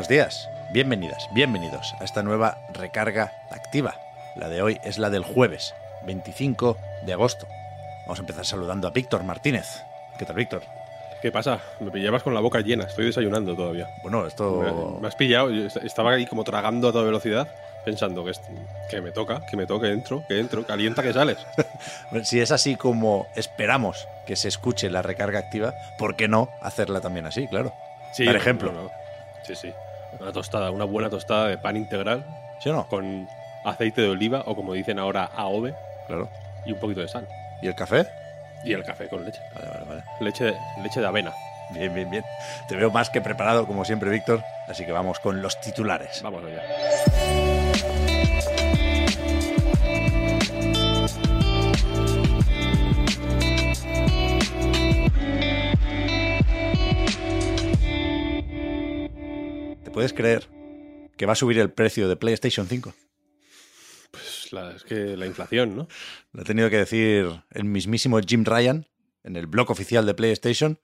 Buenos días, bienvenidas, bienvenidos a esta nueva recarga activa. La de hoy es la del jueves, 25 de agosto. Vamos a empezar saludando a Víctor Martínez. ¿Qué tal, Víctor? ¿Qué pasa? Me pillabas con la boca llena, estoy desayunando todavía. Bueno, esto... Me, me has pillado, yo estaba ahí como tragando a toda velocidad, pensando que, que me toca, que me toca, que entro, que entro, calienta que sales. Si es así como esperamos que se escuche la recarga activa, ¿por qué no hacerla también así, claro? Sí, Por ejemplo. no, no. Sí, sí. Una tostada, una buena tostada de pan integral ¿Sí o no? con aceite de oliva o como dicen ahora, AOVE Claro. y un poquito de sal. ¿Y el café? Y el café con leche. Vale, vale, vale. Leche de, leche de avena. Bien, bien, bien. Te veo más que preparado, como siempre, Víctor. Así que vamos con los titulares. Vamos allá. ¿Te puedes creer que va a subir el precio de PlayStation 5? Pues la- es que la inflación, ¿no? Lo ha tenido que decir el mismísimo Jim Ryan en el blog oficial de PlayStation.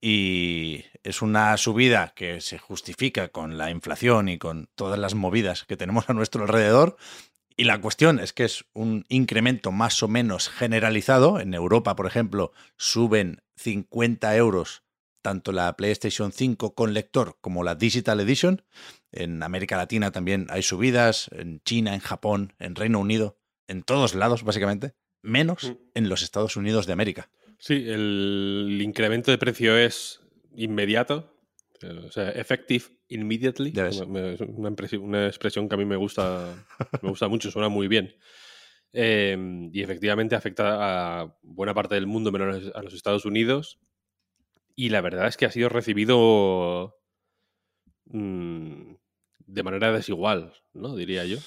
Y es una subida que se justifica con la inflación y con todas las movidas que tenemos a nuestro alrededor. Y la cuestión es que es un incremento más o menos generalizado. En Europa, por ejemplo, suben 50 euros tanto la PlayStation 5 con lector como la Digital Edition. En América Latina también hay subidas, en China, en Japón, en Reino Unido, en todos lados, básicamente, menos Mm. en los Estados Unidos de América. Sí, el incremento de precio es inmediato, eh, o sea, effective immediately. Es una, una expresión que a mí me gusta, me gusta mucho, suena muy bien. Eh, y efectivamente afecta a buena parte del mundo, menos a los Estados Unidos. Y la verdad es que ha sido recibido mm, de manera desigual, ¿no? Diría yo.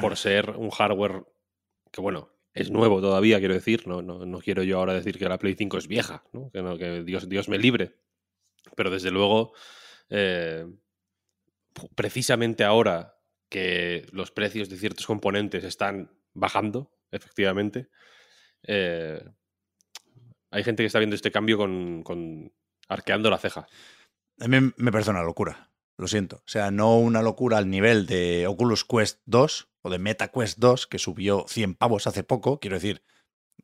Por ser un hardware que, bueno, es nuevo todavía, quiero decir. No, no, no quiero yo ahora decir que la Play 5 es vieja, ¿no? Que, no, que Dios, Dios me libre. Pero desde luego, eh, precisamente ahora que los precios de ciertos componentes están bajando, efectivamente, eh, hay gente que está viendo este cambio con, arqueando la ceja. A mí me parece una locura, lo siento. O sea, no una locura al nivel de Oculus Quest 2 o de Meta Quest 2, que subió 100 pavos hace poco. Quiero decir,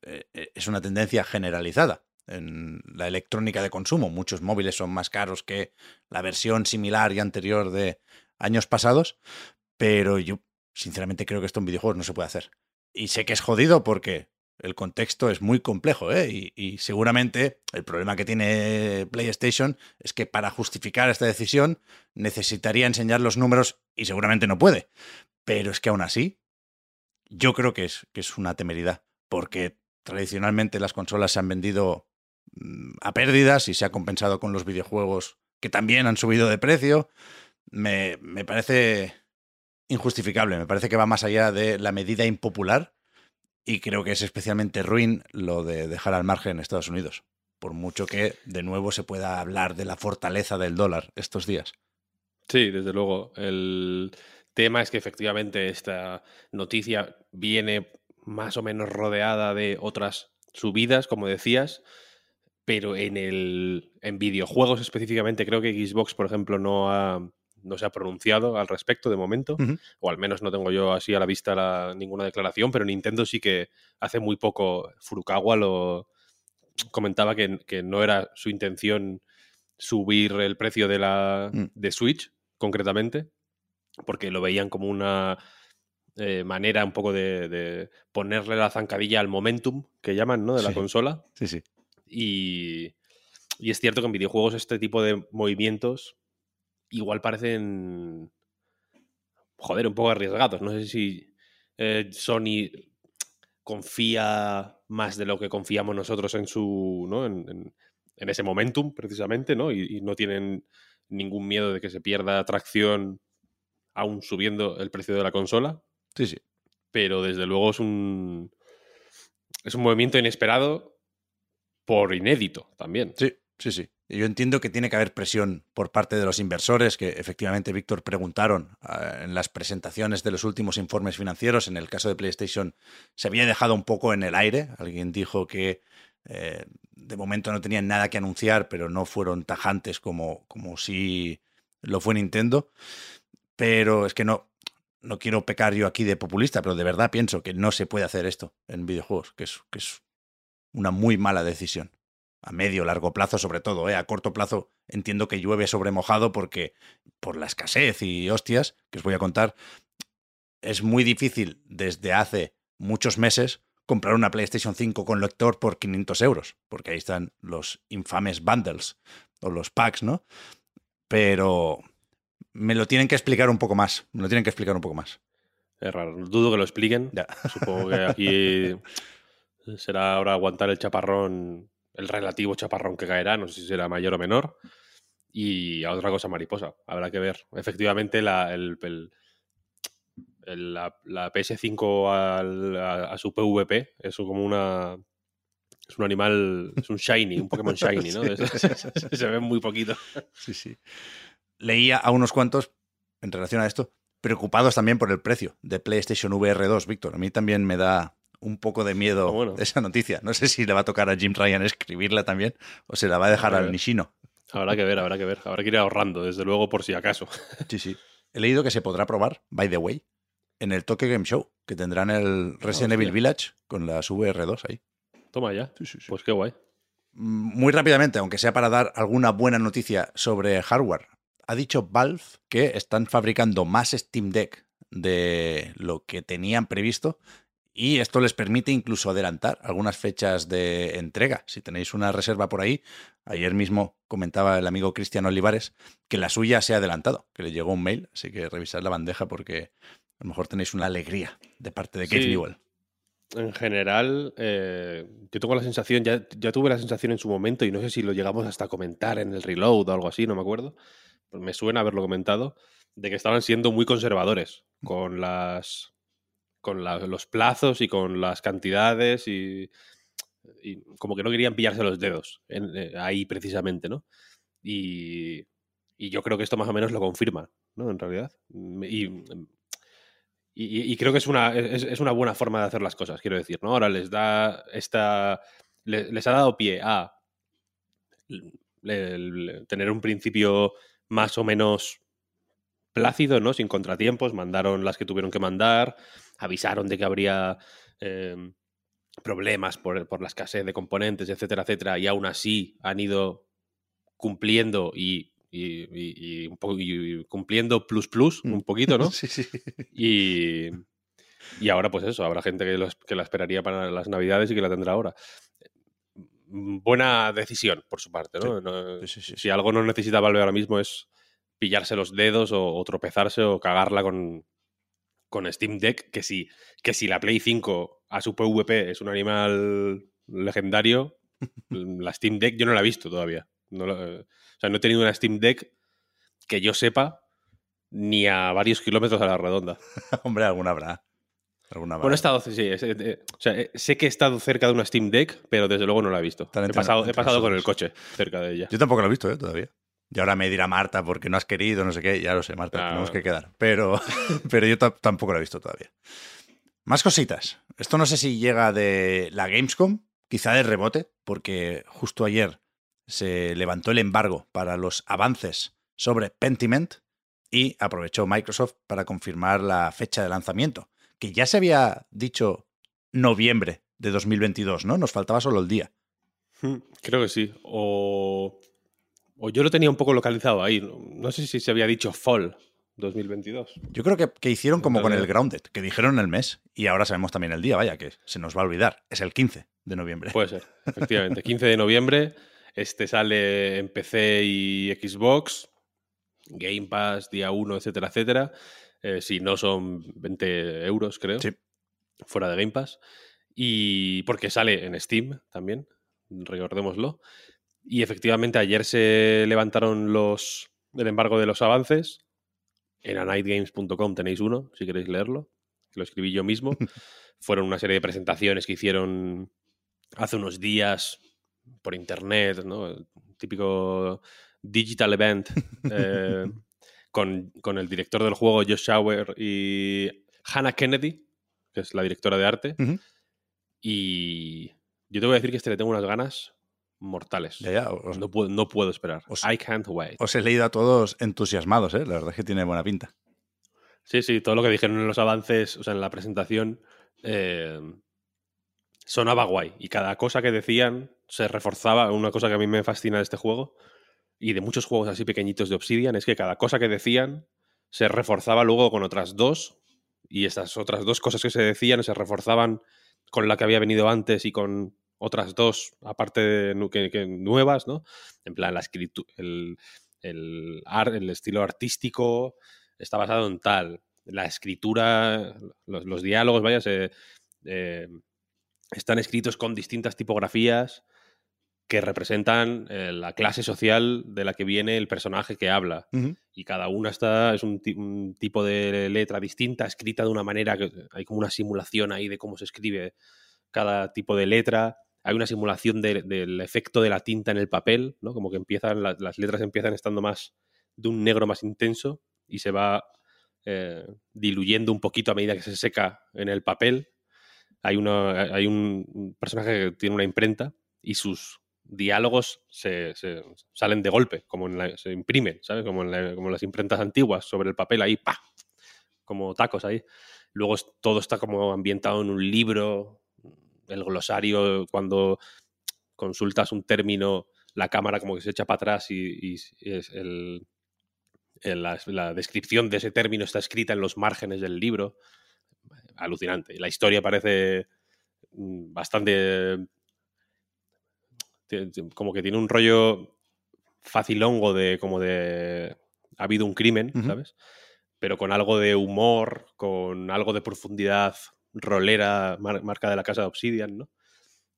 eh, eh, es una tendencia generalizada en la electrónica de consumo. Muchos móviles son más caros que la versión similar y anterior de años pasados, pero yo sinceramente creo que esto en videojuegos no se puede hacer. Y sé que es jodido porque el contexto es muy complejo, ¿eh? Y, seguramente el problema que tiene PlayStation es que para justificar esta decisión necesitaría enseñar los números y seguramente no puede. Pero es que aún así, yo creo que es, que es una temeridad, porque tradicionalmente las consolas se han vendido mm, a pérdidas y se ha compensado con los videojuegos que también han subido de precio. Me, me parece injustificable, me parece que va más allá de la medida impopular y creo que es especialmente ruin lo de dejar al margen Estados Unidos, por mucho que de nuevo se pueda hablar de la fortaleza del dólar estos días. Sí, desde luego. El tema es que efectivamente esta noticia viene más o menos rodeada de otras subidas, como decías, pero en el en videojuegos específicamente creo que Xbox, por ejemplo, no ha no se ha pronunciado al respecto de momento, o al menos no tengo yo así a la vista la- ninguna declaración, pero Nintendo sí que hace muy poco Furukawa lo comentaba que, que no era su intención subir el precio de la Mm. de Switch concretamente, porque lo veían como una eh, manera un poco de, de ponerle la zancadilla al momentum que llaman, ¿no? De la Sí. consola. Sí, sí. Y, y es cierto que en videojuegos este tipo de movimientos igual parecen, joder, un poco arriesgados. No sé si eh, Sony confía más de lo que confiamos nosotros en su. ¿no? En, en- en ese momentum, precisamente, ¿no? Y, y no tienen ningún miedo de que se pierda tracción aún subiendo el precio de la consola. Sí, sí. Pero desde luego es un. Es un movimiento inesperado por inédito también. Sí, sí, sí. Yo entiendo que tiene que haber presión por parte de los inversores, que efectivamente, Víctor, preguntaron eh, en las presentaciones de los últimos informes financieros. En el caso de PlayStation se había dejado un poco en el aire. Alguien dijo que eh, de momento no tenían nada que anunciar, pero no fueron tajantes como, como si lo fue Nintendo. Pero es que no, no quiero pecar yo aquí de populista, pero de verdad pienso que no se puede hacer esto en videojuegos, que es, que es una muy mala decisión a medio largo plazo sobre todo, ¿eh? a corto plazo entiendo que llueve sobre mojado porque por la escasez y hostias que os voy a contar, es muy difícil desde hace muchos meses comprar una PlayStation 5 con lector por 500 euros, porque ahí están los infames bundles o los packs, ¿no? Pero me lo tienen que explicar un poco más, me lo tienen que explicar un poco más. Es raro. Dudo que lo expliquen. Ya. Supongo que aquí será ahora aguantar el chaparrón, el relativo chaparrón que caerá, no sé si será mayor o menor. Y a otra cosa mariposa, habrá que ver. Efectivamente, la, el- el- el- la, la PS5 al- a, a su PvP es como una. Es un animal, es un shiny, un Pokémon shiny, ¿no? Sí. Se ve muy poquito. Sí, sí. Leía a unos cuantos, en relación a esto, preocupados también por el precio de PlayStation VR 2, Víctor. A mí también me da un poco de miedo Ah, bueno. esa noticia. No sé si le va a tocar a Jim Ryan escribirla también o se la va a dejar A al. Nishino. Habrá que ver, habrá que ver. Habrá que ir ahorrando, desde luego, por si acaso. Sí, sí. He leído que se podrá probar, by the way, en el Tokyo Game Show, que tendrán el Resident. Evil Village con las VR2 ahí. Toma ya. Sí, sí, sí. Pues qué guay. Mm, Muy rápidamente, aunque sea para dar alguna buena noticia sobre hardware, ha dicho Valve que están fabricando más Steam Deck de lo que tenían previsto y esto les permite incluso adelantar algunas fechas de entrega. Si tenéis una reserva por ahí, ayer mismo comentaba el amigo Cristian Olivares que la suya se ha adelantado, que le llegó un mail, así que revisad la bandeja porque a lo mejor tenéis una alegría de parte de Kate Sí. Newell. En general, eh, yo tengo la sensación, ya, ya tuve la sensación en su momento, y no sé si lo llegamos hasta a comentar en el reload o algo así, no me acuerdo. Me suena haberlo comentado, de que estaban siendo muy conservadores con las con los plazos y con las cantidades y, como que no querían pillarse los dedos en- eh, ahí precisamente, ¿no? Y, y yo creo que esto más o menos lo confirma, ¿no? En realidad. Y, y, y creo que es una, es, una buena forma de hacer las cosas, quiero decir, ¿no? Ahora les da esta. le- Les, ha dado pie a tener un principio más o menos plácido, ¿no? Sin contratiempos. Mandaron las que tuvieron que mandar, avisaron de que habría eh, problemas por, por la escasez de componentes, etcétera, etcétera, y aún así han ido cumpliendo y. cumpliendo plus plus un poquito, ¿no? Sí, sí. Y, y ahora, pues eso, habrá gente que, la esperaría para las navidades y que la tendrá ahora. Mm, Buena decisión por su parte, ¿no? No- Sí, sí, sí, si algo no necesita Valve ahora mismo es pillarse los dedos o, o tropezarse o cagarla con, con Steam Deck, que si, que si la Play 5 a su PvP es un animal legendario, la Steam Deck yo no la he visto todavía. No la- o sea, no he tenido una Steam Deck que yo sepa ni a varios kilómetros a la redonda. Hombre, alguna habrá. Alguna. Bueno, he estado, sí, es- eh, eh, o sea, eh, sé que he estado cerca de una Steam Deck, pero desde luego no la he visto. He pasado, he pasado con el coche cerca de ella. Yo tampoco lo he visto, ¿eh? Todavía. Y ahora me dirá Marta porque no has querido, no sé qué. Ya lo sé, Marta, tenemos que quedar. Pero, pero yo ta- tampoco lo he visto todavía. Más cositas. Esto no sé si llega de la Gamescom, quizá de rebote, porque justo ayer se levantó el embargo para los avances sobre Pentiment y aprovechó Microsoft para confirmar la fecha de lanzamiento, que ya se había dicho noviembre de 2022, ¿no? Nos faltaba solo el día. Mm, Creo que sí. O, o yo lo tenía un poco localizado ahí. No- sé si se había dicho Fall 2022. Yo creo que, que hicieron como con el. Grounded, que dijeron el mes y ahora sabemos también el día, vaya, que se nos va a olvidar. Es el 15 de noviembre. Puede ser, efectivamente. 15 de noviembre. Este sale en PC y Xbox. Game Pass, día 1, etcétera, etcétera. Eh, si no son 20 euros, creo. Sí. Fuera de Game Pass. Y porque sale en Steam también, recordémoslo. Y efectivamente ayer se levantaron los el embargo de los avances. En anightgames.com tenéis uno, si queréis leerlo, que lo escribí yo mismo. Fueron una serie de presentaciones que hicieron hace unos días por internet, ¿no? típico digital event eh, con, con, el director del juego Josh Shower y Hannah Kennedy, que es la directora de arte. Y yo te voy a decir que este le tengo unas ganas mortales. no, puedo, no, puedo, esperar. I can't wait. Os he leído a todos entusiasmados, ¿eh? La verdad es que tiene buena pinta. Sí, sí, todo lo que dijeron en los avances, o sea, en la presentación, eh, sonaba guay. Y cada cosa que decían se reforzaba. Una cosa que a mí me fascina de este juego y de muchos juegos así pequeñitos de Obsidian es que cada cosa que decían se reforzaba luego con otras dos. Y estas otras dos cosas que se decían se reforzaban con la que había venido antes y con otras dos, aparte de que, nuevas, ¿no? En plan, la escritura, el, el, el estilo artístico está basado en tal. La escritura, los, diálogos, vaya, se, eh, están escritos con distintas tipografías que representan eh, la clase social de la que viene el personaje que habla. Y cada una está, es un, tipo de letra distinta, escrita de una manera que hay como una simulación ahí de cómo se escribe cada tipo de letra. Hay una simulación del efecto de la tinta en el papel, ¿no? Como que empiezan, las letras empiezan estando más de un negro más intenso y se va eh, diluyendo un poquito a medida que se seca en el papel. Hay, hay un personaje que tiene una imprenta y sus diálogos se, salen de golpe, como en se imprimen, ¿sabes? Como en, las imprentas antiguas sobre el papel ahí, ¡pa! Como tacos ahí. Luego todo está como ambientado en un libro, el glosario, cuando consultas un término, la cámara como que se echa para atrás y, es el, la, descripción de ese término está escrita en los márgenes del libro. Alucinante. La historia parece mm, bastante como que tiene un rollo facilongo de como de ha habido un crimen, ¿sabes? Pero con algo de humor, con algo de profundidad rolera, marca de la casa de Obsidian, ¿no?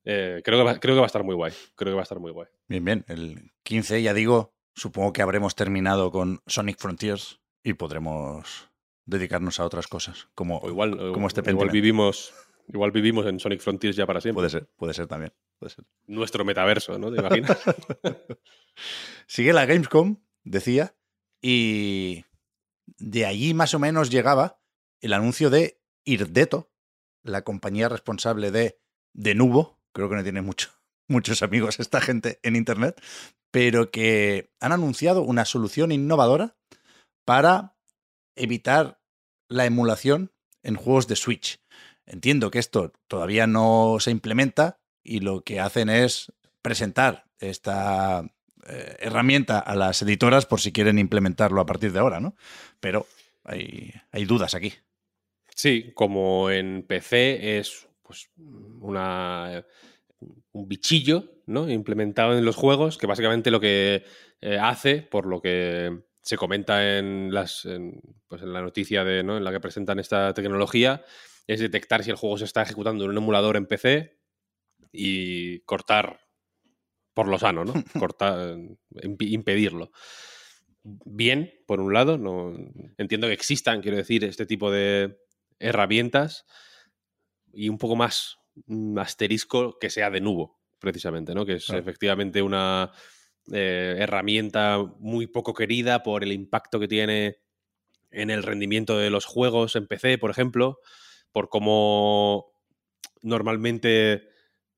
Eh, creo, que va, creo que va a estar muy guay. Creo que va a estar muy guay. Bien, bien. El 15, ya digo, supongo que habremos terminado con Sonic Frontiers y podremos dedicarnos a otras cosas, como, igual, como este Igual vivimos, igual vivimos en Sonic Frontiers ya para siempre. Puede ser, puede ser también. Nuestro metaverso, ¿no? ¿Te imaginas? Sigue la Gamescom, decía, y de allí más o menos llegaba el anuncio de Irdeto, la compañía responsable de Denuvo, creo que no tiene mucho, muchos amigos esta gente en Internet, pero que han anunciado una solución innovadora para evitar la emulación en juegos de Switch. Entiendo que esto todavía no se implementa, y lo que hacen es presentar esta eh, herramienta a las editoras por si quieren implementarlo a partir de ahora, ¿no? Pero hay, hay dudas aquí. Sí, como en PC es pues, una, un bichillo ¿no? implementado en los juegos que básicamente lo que eh, hace, por lo que se comenta en, las, pues en la noticia de, ¿no? en la que presentan esta tecnología, es detectar si el juego se está ejecutando en un emulador en PC y cortar por lo sano, ¿no? Cortar, impedirlo. Bien, por un lado, no entiendo que existan, quiero decir, este tipo de herramientas y un poco más asterisco que sea de nuevo, precisamente, ¿no? Que es efectivamente una eh, herramienta muy poco querida por el impacto que tiene en el rendimiento de los juegos en PC, por ejemplo, por cómo normalmente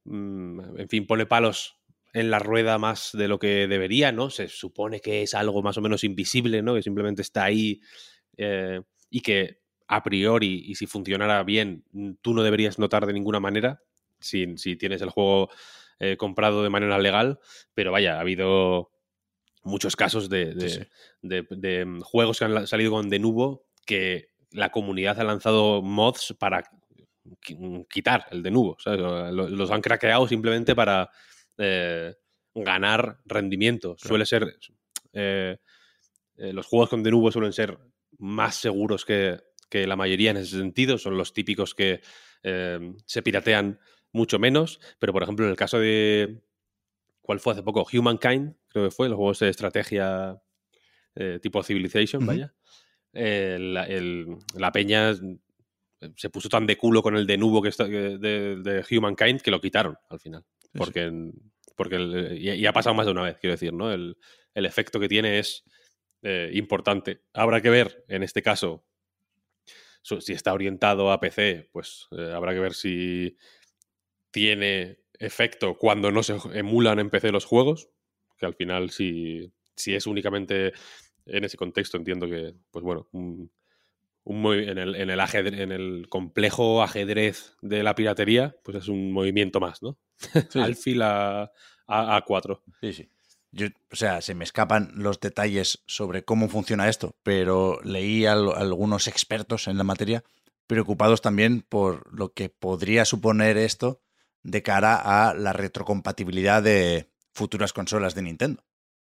Mm, en fin, pone palos en la rueda más de lo que debería, ¿no? Se supone que es algo más o menos invisible, ¿no? Que simplemente está ahí eh, y que a priori, y si funcionara bien, tú no deberías notar de ninguna manera si, si tienes el juego eh, comprado de manera legal, pero vaya, ha habido muchos casos de, de, mm, juegos que han salido con de nuevo que la comunidad ha lanzado mods para Mm, quitar el de nuevo. Los han craqueado simplemente para eh, ganar rendimiento. Suele ser. Eh, eh, los juegos con de nuevo suelen ser más seguros que, la mayoría en ese sentido. Son los típicos que eh, se piratean mucho menos, pero por ejemplo en el caso de, ¿cuál fue hace poco? Humankind, creo que fue, los juegos de estrategia eh, tipo Civilization, vaya. la peña se puso tan de culo con el de nubo que está, de, de, Humankind que lo quitaron al final. Porque, porque y, ha pasado más de una vez, quiero decir, ¿no? El, el efecto que tiene es eh, importante. Habrá que ver, en este caso, si está orientado a PC, pues eh, habrá que ver si tiene efecto cuando no se emulan en PC los juegos, que al final si, si es únicamente en ese contexto entiendo que, pues bueno, un, en, el, en, el en el complejo ajedrez de la piratería, pues es un movimiento más, ¿no? Al fil a, a, 4 Sí, sí. O sea, se me escapan los detalles sobre cómo funciona esto, pero leí a, algunos expertos en la materia preocupados también por lo que podría suponer esto de cara a la retrocompatibilidad de futuras consolas de Nintendo.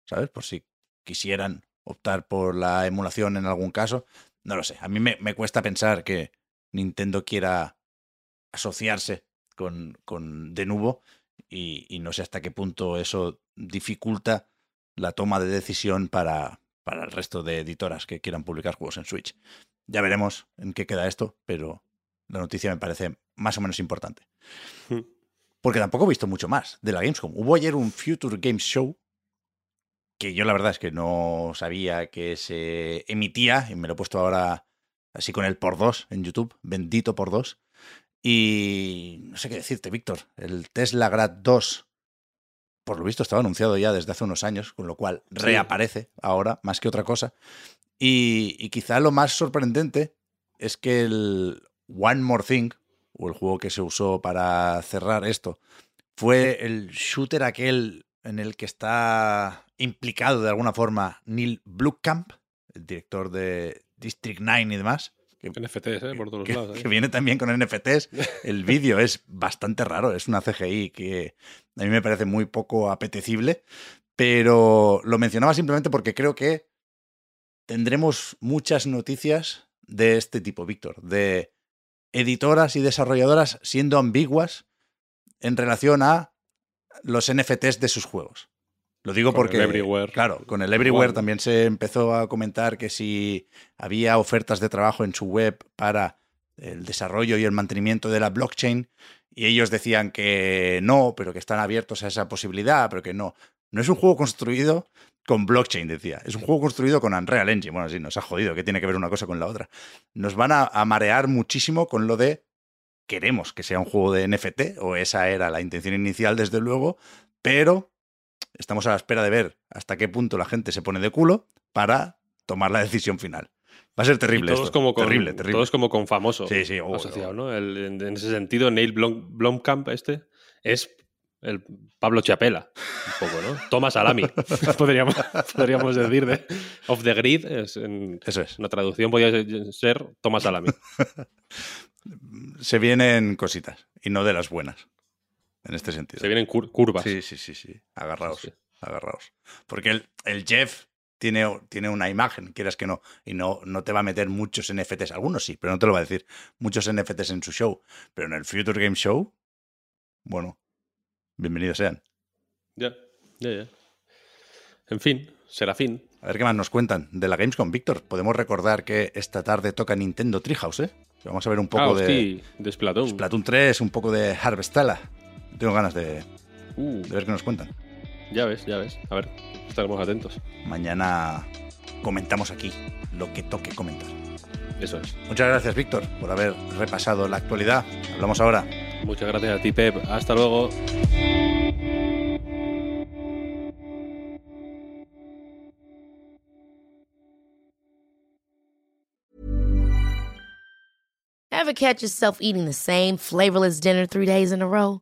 ¿Sabes? Por si quisieran optar por la emulación en algún caso, no lo sé. A mí me, cuesta pensar que Nintendo quiera asociarse con, con de nuevo y, no sé hasta qué punto eso dificulta la toma de decisión para, para el resto de editoras que quieran publicar juegos en Switch. Ya veremos en qué queda esto, pero la noticia me parece más o menos importante. Hmm. Porque tampoco he visto mucho más de la Gamescom. Hubo ayer un Future Games Show que yo la verdad es que no sabía que se emitía y me lo he puesto ahora así con el por dos en YouTube, bendito por dos. Y no sé qué decirte, Víctor, el Tesla Grad 2, por lo visto estaba anunciado ya desde hace unos años, con lo cual reaparece ahora más que otra cosa. Y, y quizá lo más sorprendente es que el One More Thing, o el juego que se usó para cerrar esto, fue el shooter aquel en el que está implicado de alguna forma Neil Blomkamp, el director de District 9 y demás. Que, NFTs, ¿eh? Por todos lados. Que ¿eh? viene también con NFTs. El vídeo es bastante raro, es una CGI que a mí me parece muy poco apetecible, pero lo mencionaba simplemente porque creo que tendremos muchas noticias de este tipo, Víctor, de editoras y desarrolladoras siendo ambiguas en relación a los NFTs de sus juegos. Lo digo porque, claro, con el Everywhere también se empezó a comentar que si había ofertas de trabajo en su web para el desarrollo y el mantenimiento de la blockchain, y ellos decían que no, pero que están abiertos a esa posibilidad, pero que no. No es un juego construido con blockchain, decía. Es un juego construido con Unreal Engine. Bueno, sí, nos ha jodido, que tiene que ver una cosa con la otra. Nos van a, a marear muchísimo con lo de queremos que sea un juego de NFT, o esa era la intención inicial, desde luego, pero estamos a la espera de ver hasta qué punto la gente se pone de culo para tomar la decisión final. Va a ser terrible. todos como con, terrible, terrible. Todos como con famoso sí, sí, oh, asociado, ¿no? en, ese sentido, Neil Blomkamp este es el Pablo Chapela, un poco, ¿no? Thomas Alami, podríamos, podríamos decir, de Off the Grid. Es Eso es. Una traducción podría ser Thomas Alami. Se vienen cositas, y no de las buenas en este sentido. Se vienen curvas. Sí, sí, sí, sí. Agarraos, agarraos. Porque el, el Jeff tiene, tiene, una imagen, quieras que no, y no, no te va a meter muchos NFTs. Algunos sí, pero no te lo va a decir. Muchos NFTs en su show. Pero en el Future Game Show, bueno, bienvenidos sean. Ya, ya, ya. En fin, será fin. A ver qué más nos cuentan de la Gamescom, Víctor. Podemos recordar que esta tarde toca Nintendo Treehouse, ¿eh? Vamos a ver un poco ah, de, de Splatoon. Splatoon 3, un poco de Harvestella. Tengo ganas de, uh. de ver qué nos cuentan. Ya ves, ya ves. A ver, estaremos atentos. Mañana comentamos aquí lo que toque comentar. Eso es. Muchas gracias, Víctor, por haber repasado la actualidad. Hablamos ahora. Muchas gracias a ti, Pep. Hasta luego. Ever catch yourself eating the same flavorless dinner three days in a row?